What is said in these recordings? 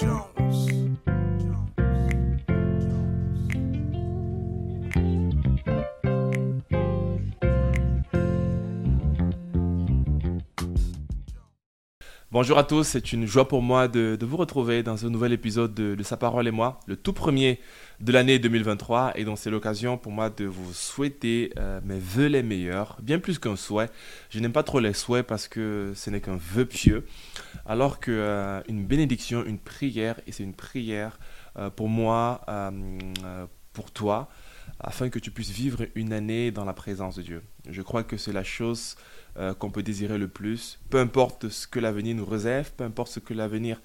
June. Bonjour à tous, c'est une joie pour moi de, vous retrouver dans un nouvel épisode de, Sa parole et moi, le tout premier de l'année 2023. Et donc c'est l'occasion pour moi de vous souhaiter euh, mes voeux les meilleurs, bien plus qu'un souhait. Je n'aime pas trop les souhaits parce que ce n'est qu'un vœu pieux, alors qu'une euh, bénédiction, une prière, et c'est une prière euh, pour moi, pour toi, afin que tu puisses vivre une année dans la présence de Dieu. Je crois que c'est la chose euh, qu'on peut désirer le plus. Peu importe ce que l'avenir nous réserve, peu importe ce que l'avenir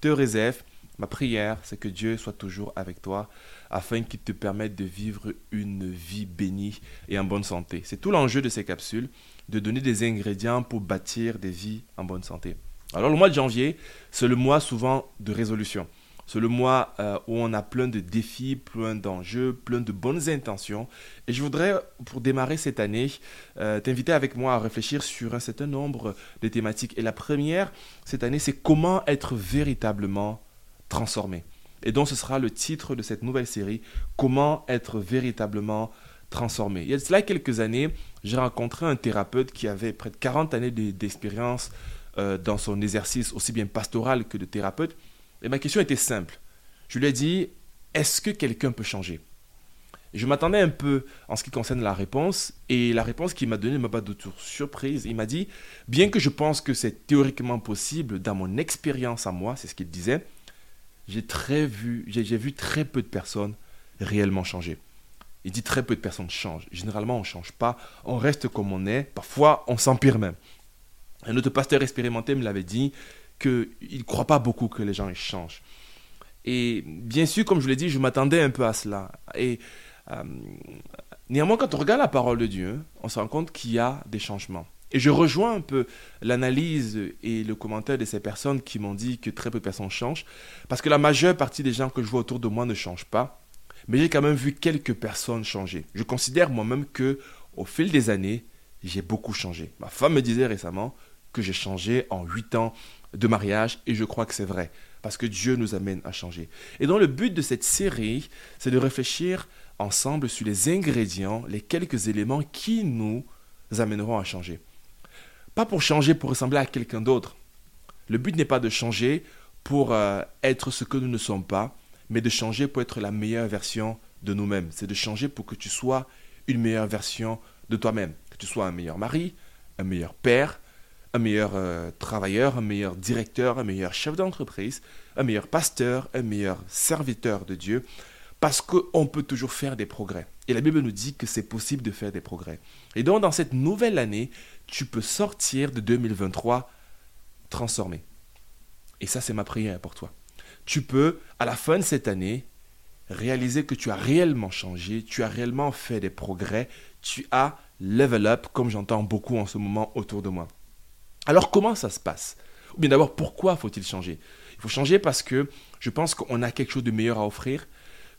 te réserve, ma prière, c'est que Dieu soit toujours avec toi afin qu'il te permette de vivre une vie bénie et en bonne santé. C'est tout l'enjeu de ces capsules, de donner des ingrédients pour bâtir des vies en bonne santé. Alors le mois de janvier, c'est le mois souvent de résolution. C'est le mois euh, où on a plein de défis, plein d'enjeux, plein de bonnes intentions. Et je voudrais, pour démarrer cette année, euh, t'inviter avec moi à réfléchir sur un certain nombre de thématiques. Et la première, cette année, c'est comment être véritablement transformé. Et donc, ce sera le titre de cette nouvelle série, Comment être véritablement transformé. Il y a cela quelques années, j'ai rencontré un thérapeute qui avait près de 40 années d'expérience euh, dans son exercice, aussi bien pastoral que de thérapeute. Et ma question était simple. Je lui ai dit, est-ce que quelqu'un peut changer? Je m'attendais un peu en ce qui concerne la réponse, et la réponse qu'il m'a donnée ne m'a pas de tour surprise. Il m'a dit, bien que je pense que c'est théoriquement possible, dans mon expérience à moi, c'est ce qu'il disait, j'ai très vu, j'ai vu très peu de personnes réellement changer. Il dit très peu de personnes changent. Généralement, on ne change pas, on reste comme on est, parfois on s'empire même. Un autre pasteur expérimenté me l'avait dit, qu'il ne croit pas beaucoup que les gens changent. Et bien sûr, comme je l'ai dit, je m'attendais un peu à cela. Et euh, néanmoins, quand on regarde la parole de Dieu, on se rend compte qu'il y a des changements. Et je rejoins un peu l'analyse et le commentaire de ces personnes qui m'ont dit que très peu de personnes changent, parce que la majeure partie des gens que je vois autour de moi ne changent pas, mais j'ai quand même vu quelques personnes changer. Je considère moi-même que au fil des années, j'ai beaucoup changé. Ma femme me disait récemment que j'ai changé en 8 ans de mariage et je crois que c'est vrai parce que Dieu nous amène à changer. Et donc le but de cette série, c'est de réfléchir ensemble sur les ingrédients, les quelques éléments qui nous amèneront à changer. Pas pour changer pour ressembler à quelqu'un d'autre. Le but n'est pas de changer pour euh, être ce que nous ne sommes pas, mais de changer pour être la meilleure version de nous-mêmes. C'est de changer pour que tu sois une meilleure version de toi-même. Que tu sois un meilleur mari, un meilleur père, un meilleur euh, travailleur, un meilleur directeur, un meilleur chef d'entreprise, un meilleur pasteur, un meilleur serviteur de Dieu, parce qu'on peut toujours faire des progrès. Et la Bible nous dit que c'est possible de faire des progrès. Et donc dans cette nouvelle année, tu peux sortir de 2023 transformé. Et ça, c'est ma prière pour toi. Tu peux, à la fin de cette année, réaliser que tu as réellement changé, tu as réellement fait des progrès, tu as level up, comme j'entends beaucoup en ce moment autour de moi. Alors comment ça se passe? Ou bien d'abord, pourquoi faut-il changer? Il faut changer parce que je pense qu'on a quelque chose de meilleur à offrir,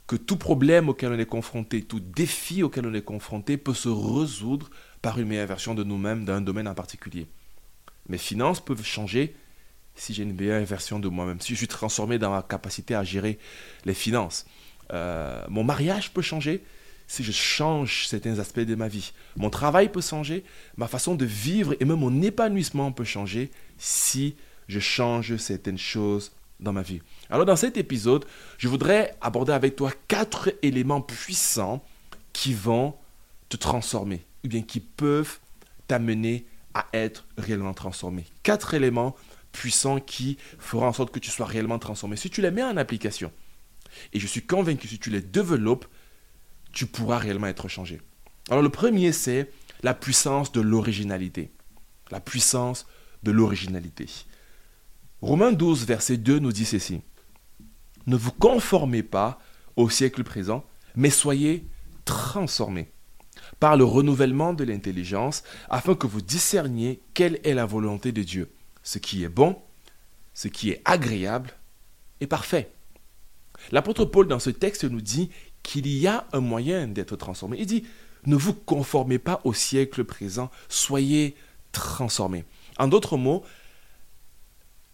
que tout problème auquel on est confronté, tout défi auquel on est confronté peut se résoudre par une meilleure version de nous-mêmes dans un domaine en particulier. Mes finances peuvent changer si j'ai une meilleure version de moi-même, si je suis transformé dans ma capacité à gérer les finances. Euh, mon mariage peut changer si je change certains aspects de ma vie. Mon travail peut changer, ma façon de vivre et même mon épanouissement peut changer si je change certaines choses dans ma vie. Alors dans cet épisode, je voudrais aborder avec toi quatre éléments puissants qui vont te transformer, ou bien qui peuvent t'amener à être réellement transformé. Quatre éléments puissants qui feront en sorte que tu sois réellement transformé. Si tu les mets en application, et je suis convaincu que si tu les développes, tu pourras réellement être changé. Alors le premier, c'est la puissance de l'originalité. La puissance de l'originalité. Romains 12, verset 2 nous dit ceci. Ne vous conformez pas au siècle présent, mais soyez transformés par le renouvellement de l'intelligence, afin que vous discerniez quelle est la volonté de Dieu, ce qui est bon, ce qui est agréable et parfait. L'apôtre Paul dans ce texte nous dit qu'il y a un moyen d'être transformé. Il dit, ne vous conformez pas au siècle présent, soyez transformés. En d'autres mots,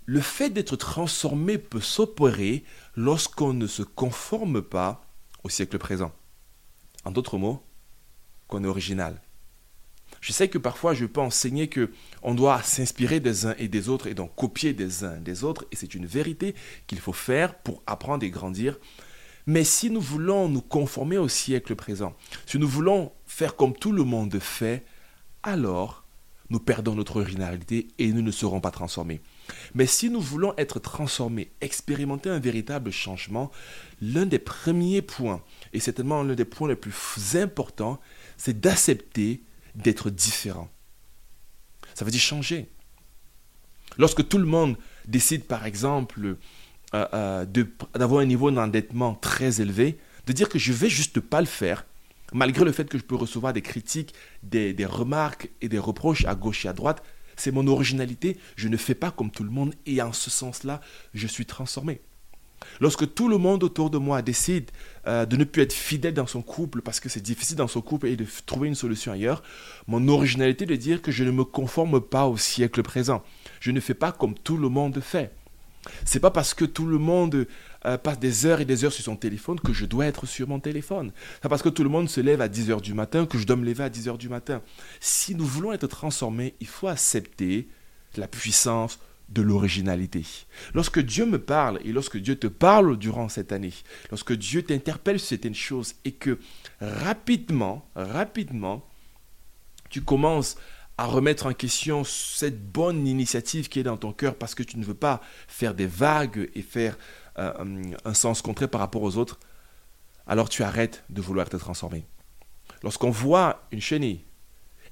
le fait d'être transformé peut s'opérer lorsqu'on ne se conforme pas au siècle présent. En d'autres mots, qu'on est original. Je sais que parfois je peux enseigner que on doit s'inspirer des uns et des autres et donc copier des uns des autres et c'est une vérité qu'il faut faire pour apprendre et grandir. Mais si nous voulons nous conformer au siècle présent, si nous voulons faire comme tout le monde fait, alors nous perdons notre originalité et nous ne serons pas transformés. Mais si nous voulons être transformés, expérimenter un véritable changement, l'un des premiers points, et c'est tellement l'un des points les plus importants, c'est d'accepter d'être différent. Ça veut dire changer. Lorsque tout le monde décide, par exemple, euh, euh, d'avoir un niveau d'endettement très élevé, de dire que je vais juste pas le faire, malgré le fait que je peux recevoir des critiques, des, remarques et des reproches à gauche et à droite, c'est mon originalité, je ne fais pas comme tout le monde et en ce sens-là, je suis transformé. Lorsque tout le monde autour de moi décide euh, de ne plus être fidèle dans son couple parce que c'est difficile dans son couple et de trouver une solution ailleurs, mon originalité de dire que je ne me conforme pas au siècle présent. Je ne fais pas comme tout le monde fait. C'est pas parce que tout le monde euh, passe des heures et des heures sur son téléphone que je dois être sur mon téléphone. C'est parce que tout le monde se lève à 10 heures du matin que je dois me lever à 10 heures du matin. Si nous voulons être transformés, il faut accepter la puissance de l'originalité. Lorsque Dieu me parle et lorsque Dieu te parle durant cette année, lorsque Dieu t'interpelle sur certaines choses et que rapidement, rapidement, tu commences à remettre en question cette bonne initiative qui est dans ton cœur parce que tu ne veux pas faire des vagues et faire euh, un sens contraire par rapport aux autres, alors tu arrêtes de vouloir te transformer. Lorsqu'on voit une chenille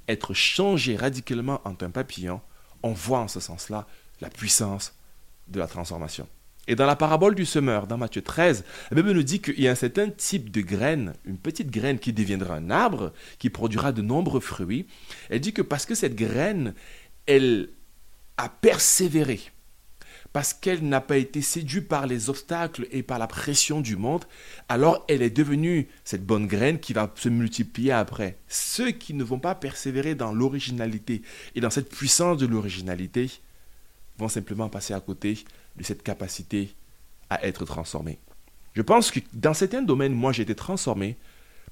être changée radicalement en un papillon, on voit en ce sens-là la puissance de la transformation. Et dans la parabole du semeur, dans Matthieu 13, la Bible nous dit qu'il y a un certain type de graine, une petite graine qui deviendra un arbre, qui produira de nombreux fruits. Elle dit que parce que cette graine, elle a persévéré, parce qu'elle n'a pas été séduite par les obstacles et par la pression du monde, alors elle est devenue cette bonne graine qui va se multiplier après. Ceux qui ne vont pas persévérer dans l'originalité et dans cette puissance de l'originalité, vont simplement passer à côté de cette capacité à être transformés. Je pense que dans certains domaines, moi, j'ai été transformé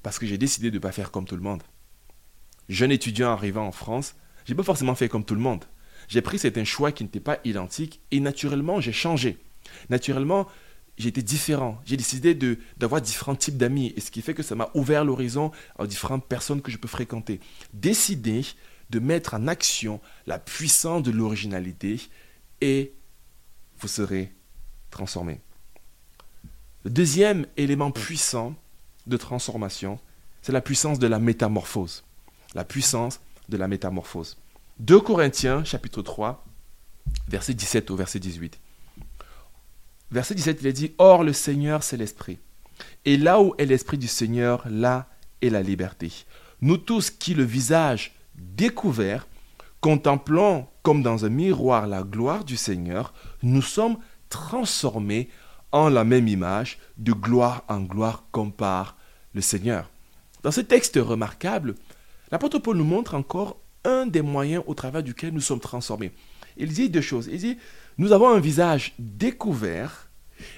parce que j'ai décidé de ne pas faire comme tout le monde. Jeune étudiant arrivant en France, j'ai pas forcément fait comme tout le monde. J'ai pris certains choix qui n'étaient pas identiques et naturellement, j'ai changé. Naturellement, j'ai été différent. J'ai décidé d'avoir différents types d'amis et ce qui fait que ça m'a ouvert l'horizon aux différentes personnes que je peux fréquenter. Décider de mettre en action la puissance de l'originalité et vous serez transformé. Le deuxième élément puissant de transformation, c'est la puissance de la métamorphose. La puissance de la métamorphose. 2 Corinthiens chapitre 3, verset 17 au verset 18. Verset 17, il est dit, Or le Seigneur, c'est l'Esprit. Et là où est l'Esprit du Seigneur, là est la liberté. Nous tous qui, le visage découvert, Contemplant comme dans un miroir la gloire du Seigneur, nous sommes transformés en la même image, de gloire en gloire comme par le Seigneur. Dans ce texte remarquable, l'apôtre Paul nous montre encore un des moyens au travers duquel nous sommes transformés. Il dit deux choses. Il dit, nous avons un visage découvert,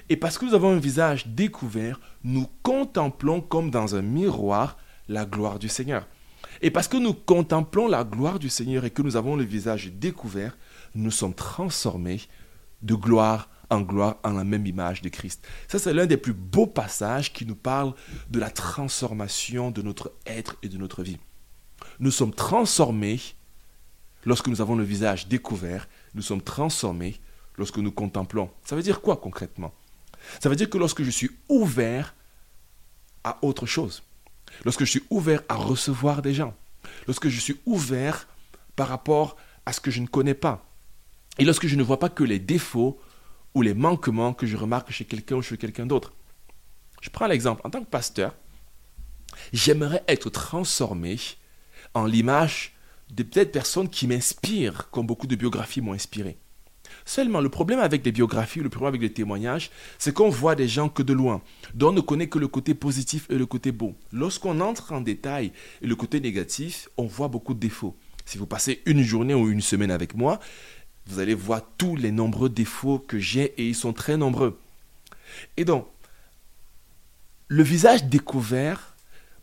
et parce que nous avons un visage découvert, nous contemplons comme dans un miroir la gloire du Seigneur. Et parce que nous contemplons la gloire du Seigneur et que nous avons le visage découvert, nous sommes transformés de gloire en gloire en la même image de Christ. Ça, c'est l'un des plus beaux passages qui nous parle de la transformation de notre être et de notre vie. Nous sommes transformés lorsque nous avons le visage découvert, nous sommes transformés lorsque nous contemplons. Ça veut dire quoi concrètement? Ça veut dire que lorsque je suis ouvert à autre chose, lorsque je suis ouvert à recevoir des gens, lorsque je suis ouvert par rapport à ce que je ne connais pas, et lorsque je ne vois pas que les défauts ou les manquements que je remarque chez quelqu'un ou chez quelqu'un d'autre. Je prends l'exemple, en tant que pasteur, j'aimerais être transformé en l'image de peut-être personnes qui m'inspirent, comme beaucoup de biographies m'ont inspiré. Seulement, le problème avec les biographies, le problème avec les témoignages, c'est qu'on voit des gens que de loin, dont on ne connaît que le côté positif et le côté beau. Lorsqu'on entre en détail et le côté négatif, on voit beaucoup de défauts. Si vous passez une journée ou une semaine avec moi, vous allez voir tous les nombreux défauts que j'ai et ils sont très nombreux. Et donc, le visage découvert,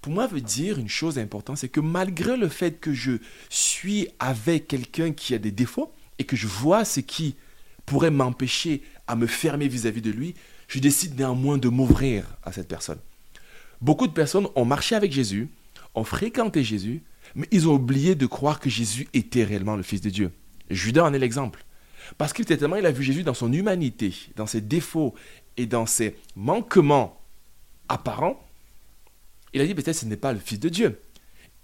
pour moi, veut dire une chose importante, c'est que malgré le fait que je suis avec quelqu'un qui a des défauts et que je vois ce qui pourrait m'empêcher à me fermer vis-à-vis de lui, je décide néanmoins de m'ouvrir à cette personne. Beaucoup de personnes ont marché avec Jésus, ont fréquenté Jésus, mais ils ont oublié de croire que Jésus était réellement le Fils de Dieu. Judas en est l'exemple. Parce qu'il tellement il a vu Jésus dans son humanité, dans ses défauts et dans ses manquements apparents, il a dit peut-être ce n'est pas le Fils de Dieu.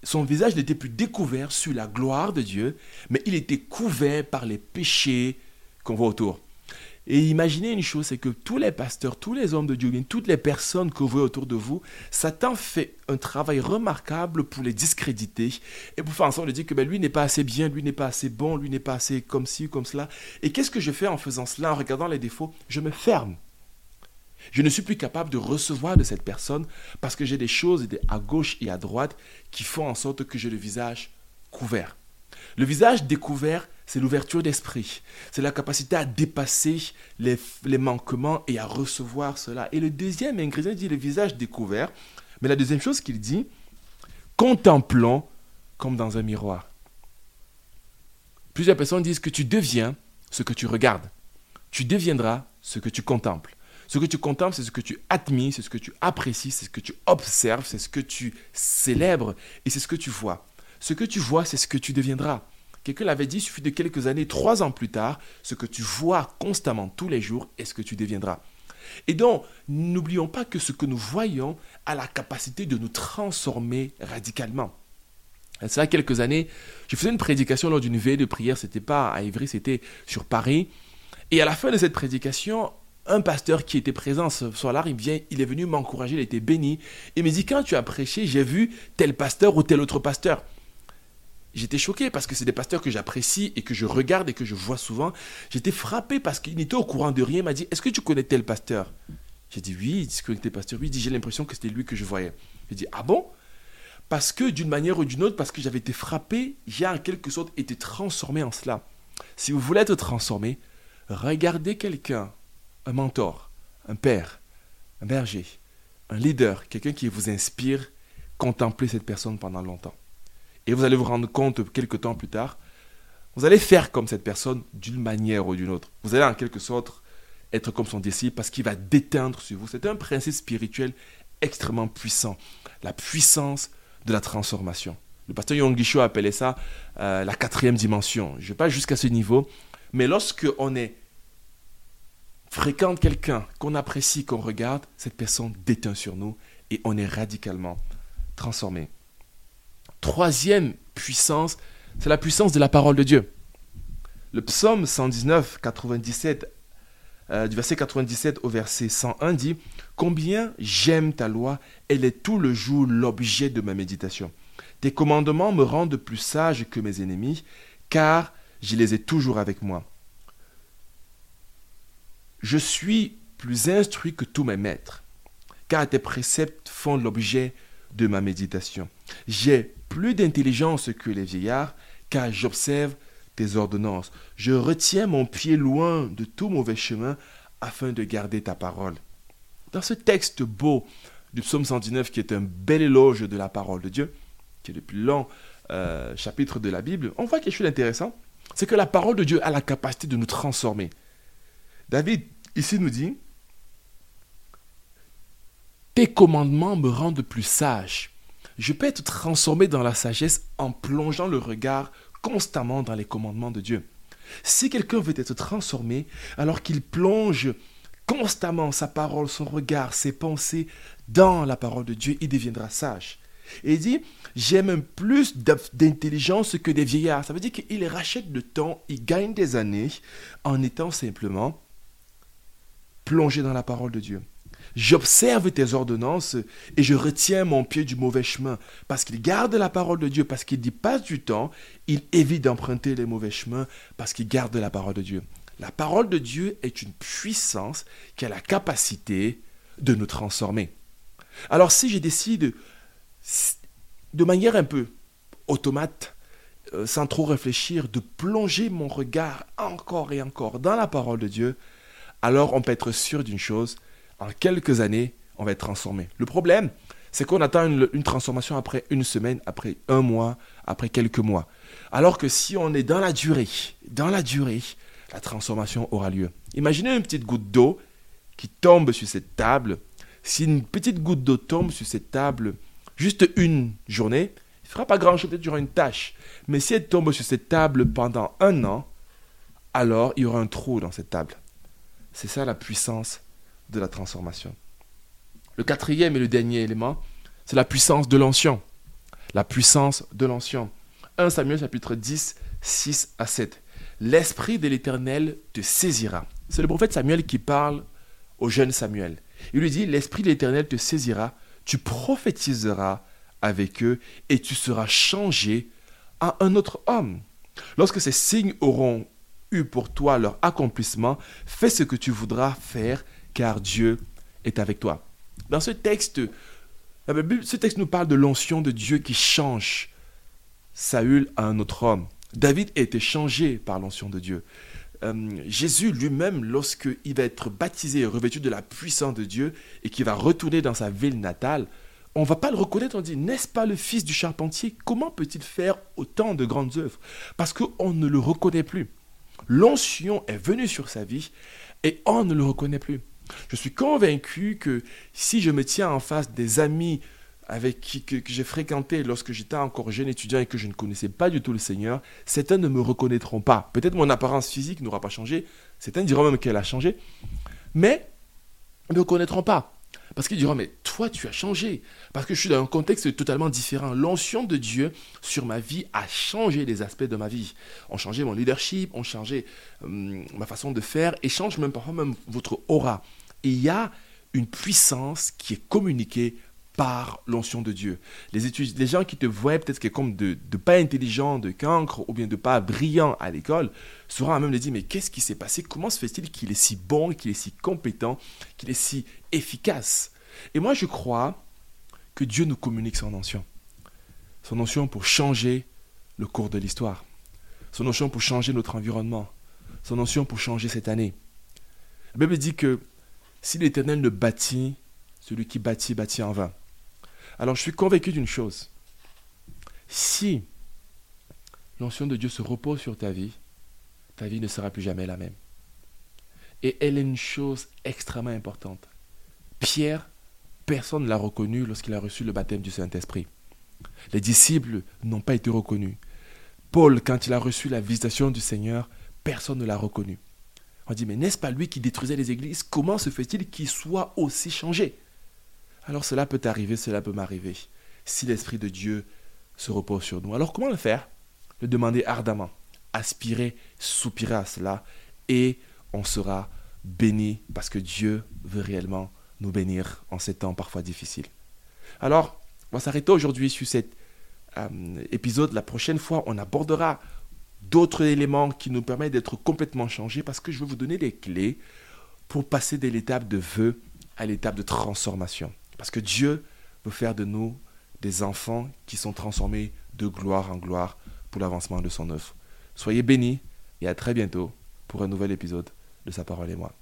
Son visage n'était plus découvert sur la gloire de Dieu, mais il était couvert par les péchés qu'on voit autour. Et imaginez une chose, c'est que tous les pasteurs, tous les hommes de Dieu, toutes les personnes que vous voyez autour de vous, Satan fait un travail remarquable pour les discréditer et pour faire en sorte de dire que ben, lui n'est pas assez bien, lui n'est pas assez bon, lui n'est pas assez comme ci, comme cela. Et qu'est-ce que je fais en faisant cela, en regardant les défauts? Je me ferme. Je ne suis plus capable de recevoir de cette personne parce que j'ai des choses à gauche et à droite qui font en sorte que j'ai le visage couvert. Le visage découvert, c'est l'ouverture d'esprit. C'est la capacité à dépasser les, manquements et à recevoir cela. Et le deuxième ingrédient dit le visage découvert. Mais la deuxième chose qu'il dit, contemplons comme dans un miroir. Plusieurs personnes disent que tu deviens ce que tu regardes. Tu deviendras ce que tu contemples. Ce que tu contemples, c'est ce que tu admires, c'est ce que tu apprécies, c'est ce que tu observes, c'est ce que tu célèbres et c'est ce que tu vois. Ce que tu vois, c'est ce que tu deviendras. Quelqu'un l'avait dit, il suffit de quelques années, trois ans plus tard, ce que tu vois constamment tous les jours est ce que tu deviendras. Et donc, n'oublions pas que ce que nous voyons a la capacité de nous transformer radicalement. Ça, quelques années, je faisais une prédication lors d'une veille de prière, c'était pas à Ivry, c'était sur Paris. Et à la fin de cette prédication, un pasteur qui était présent ce soir-là, il vient, il est venu m'encourager, il était béni. Il me dit, quand tu as prêché, j'ai vu tel pasteur ou tel autre pasteur j'étais choqué parce que c'est des pasteurs que j'apprécie et que je regarde et que je vois souvent. J'étais frappé parce qu'il n'était au courant de rien. Il m'a dit Est-ce que tu connais tel pasteur? J'ai dit Oui, il dit que pasteur. Oui, il dit J'ai l'impression que c'était lui que je voyais. J'ai dit Ah bon? Parce que d'une manière ou d'une autre, parce que j'avais été frappé, j'ai en quelque sorte été transformé en cela. Si vous voulez être transformé, regardez quelqu'un, un mentor, un père, un berger, un leader, quelqu'un qui vous inspire, contemplez cette personne pendant longtemps. Et vous allez vous rendre compte quelques temps plus tard, vous allez faire comme cette personne d'une manière ou d'une autre. Vous allez en quelque sorte être comme son disciple parce qu'il va déteindre sur vous. C'est un principe spirituel extrêmement puissant. La puissance de la transformation. Le pasteur Yongisho appelait ça euh, la quatrième dimension. Je ne vais pas jusqu'à ce niveau, mais lorsque on est fréquente quelqu'un qu'on apprécie, qu'on regarde, cette personne déteint sur nous et on est radicalement transformé. Troisième puissance, c'est la puissance de la parole de Dieu. Le psaume 119, 97, euh, du verset 97 au verset 101 dit Combien j'aime ta loi, elle est tout le jour l'objet de ma méditation. Tes commandements me rendent plus sage que mes ennemis, car je les ai toujours avec moi. Je suis plus instruit que tous mes maîtres, car tes préceptes font l'objet de ma méditation. J'ai plus d'intelligence que les vieillards, car j'observe tes ordonnances. Je retiens mon pied loin de tout mauvais chemin afin de garder ta parole. Dans ce texte beau du psaume 119, qui est un bel éloge de la parole de Dieu, qui est le plus long euh, chapitre de la Bible, on voit quelque chose d'intéressant. C'est que la parole de Dieu a la capacité de nous transformer. David, ici, nous dit, Tes commandements me rendent plus sage je peux être transformé dans la sagesse en plongeant le regard constamment dans les commandements de Dieu. Si quelqu'un veut être transformé, alors qu'il plonge constamment sa parole, son regard, ses pensées dans la parole de Dieu, il deviendra sage. Et il dit, j'aime plus d'intelligence que des vieillards. Ça veut dire qu'il rachète le temps, il gagne des années en étant simplement plongé dans la parole de Dieu. J'observe tes ordonnances et je retiens mon pied du mauvais chemin. Parce qu'il garde la parole de Dieu, parce qu'il dit passe du temps, il évite d'emprunter les mauvais chemins parce qu'il garde la parole de Dieu. La parole de Dieu est une puissance qui a la capacité de nous transformer. Alors si je décide de manière un peu automate euh, sans trop réfléchir, de plonger mon regard encore et encore dans la parole de Dieu, alors on peut être sûr d'une chose, en quelques années, on va être transformé. Le problème, c'est qu'on attend une, transformation après une semaine, après un mois, après quelques mois. Alors que si on est dans la durée, dans la durée, la transformation aura lieu. Imaginez une petite goutte d'eau qui tombe sur cette table. Si une petite goutte d'eau tombe sur cette table juste une journée, il ne fera pas grand-chose, peut-être durant une tâche. Mais si elle tombe sur cette table pendant un an, alors il y aura un trou dans cette table. C'est ça la puissance de la transformation. Le quatrième et le dernier élément, c'est la puissance de l'ancien. La puissance de l'ancien. 1 Samuel chapitre 10, 6 à 7. L'Esprit de l'Éternel te saisira. C'est le prophète Samuel qui parle au jeune Samuel. Il lui dit, l'Esprit de l'Éternel te saisira, tu prophétiseras avec eux et tu seras changé à un autre homme. Lorsque ces signes auront eu pour toi leur accomplissement, fais ce que tu voudras faire, car Dieu est avec toi. Dans ce texte, ce texte nous parle de l'onction de Dieu qui change Saül à un autre homme. David a été changé par l'onction de Dieu. Euh, Jésus lui-même, lorsqu'il va être baptisé et revêtu de la puissance de Dieu et qu'il va retourner dans sa ville natale, on va pas le reconnaître, on dit, n'est-ce pas le fils du charpentier? Comment peut-il faire autant de grandes œuvres? Parce qu'on ne le reconnaît plus. L'onction est venue sur sa vie et on ne le reconnaît plus. Je suis convaincu que si je me tiens en face des amis avec qui que, j'ai fréquenté lorsque j'étais encore jeune étudiant et que je ne connaissais pas du tout le Seigneur, certains ne me reconnaîtront pas. Peut-être mon apparence physique n'aura pas changé, certains diront même qu'elle a changé, mais ne me reconnaîtront pas. Parce qu'ils diront, mais toi, tu as changé. Parce que je suis dans un contexte totalement différent. L'onction de Dieu sur ma vie a changé les aspects de ma vie. On changé mon leadership, on changé hum, ma façon de faire, et change même parfois même votre aura. Et il y a une puissance qui est communiquée par l'onction de Dieu. Les, les gens qui te voient peut-être comme de, de, pas intelligent, de cancre ou bien de pas brillant à l'école seront à même de dire mais qu'est-ce qui s'est passé? Comment se fait-il qu'il est si bon, qu'il est si compétent, qu'il est si efficace? Et moi je crois que Dieu nous communique son onction. Son onction pour changer le cours de l'histoire. Son onction pour changer notre environnement. Son onction pour changer cette année. La Bible dit que si l'Éternel ne bâtit, celui qui bâtit, bâtit en vain. Alors je suis convaincu d'une chose. Si l'onction de Dieu se repose sur ta vie, ta vie ne sera plus jamais la même. Et elle est une chose extrêmement importante. Pierre, personne ne l'a reconnu lorsqu'il a reçu le baptême du Saint-Esprit. Les disciples n'ont pas été reconnus. Paul, quand il a reçu la visitation du Seigneur, personne ne l'a reconnu. On dit, mais n'est-ce pas lui qui détruisait les églises? Comment se fait-il qu'il soit aussi changé? Alors cela peut arriver, cela peut m'arriver, si l'Esprit de Dieu se repose sur nous. Alors comment le faire? Le demander ardemment, aspirer, soupirer à cela, et on sera béni parce que Dieu veut réellement nous bénir en ces temps parfois difficiles. Alors, on va s'arrêter aujourd'hui sur cet euh, épisode. La prochaine fois, on abordera d'autres éléments qui nous permettent d'être complètement changés parce que je vais vous donner des clés pour passer de l'étape de vœu à l'étape de transformation. Parce que Dieu veut faire de nous des enfants qui sont transformés de gloire en gloire pour l'avancement de son œuvre. Soyez bénis et à très bientôt pour un nouvel épisode de Sa parole et moi.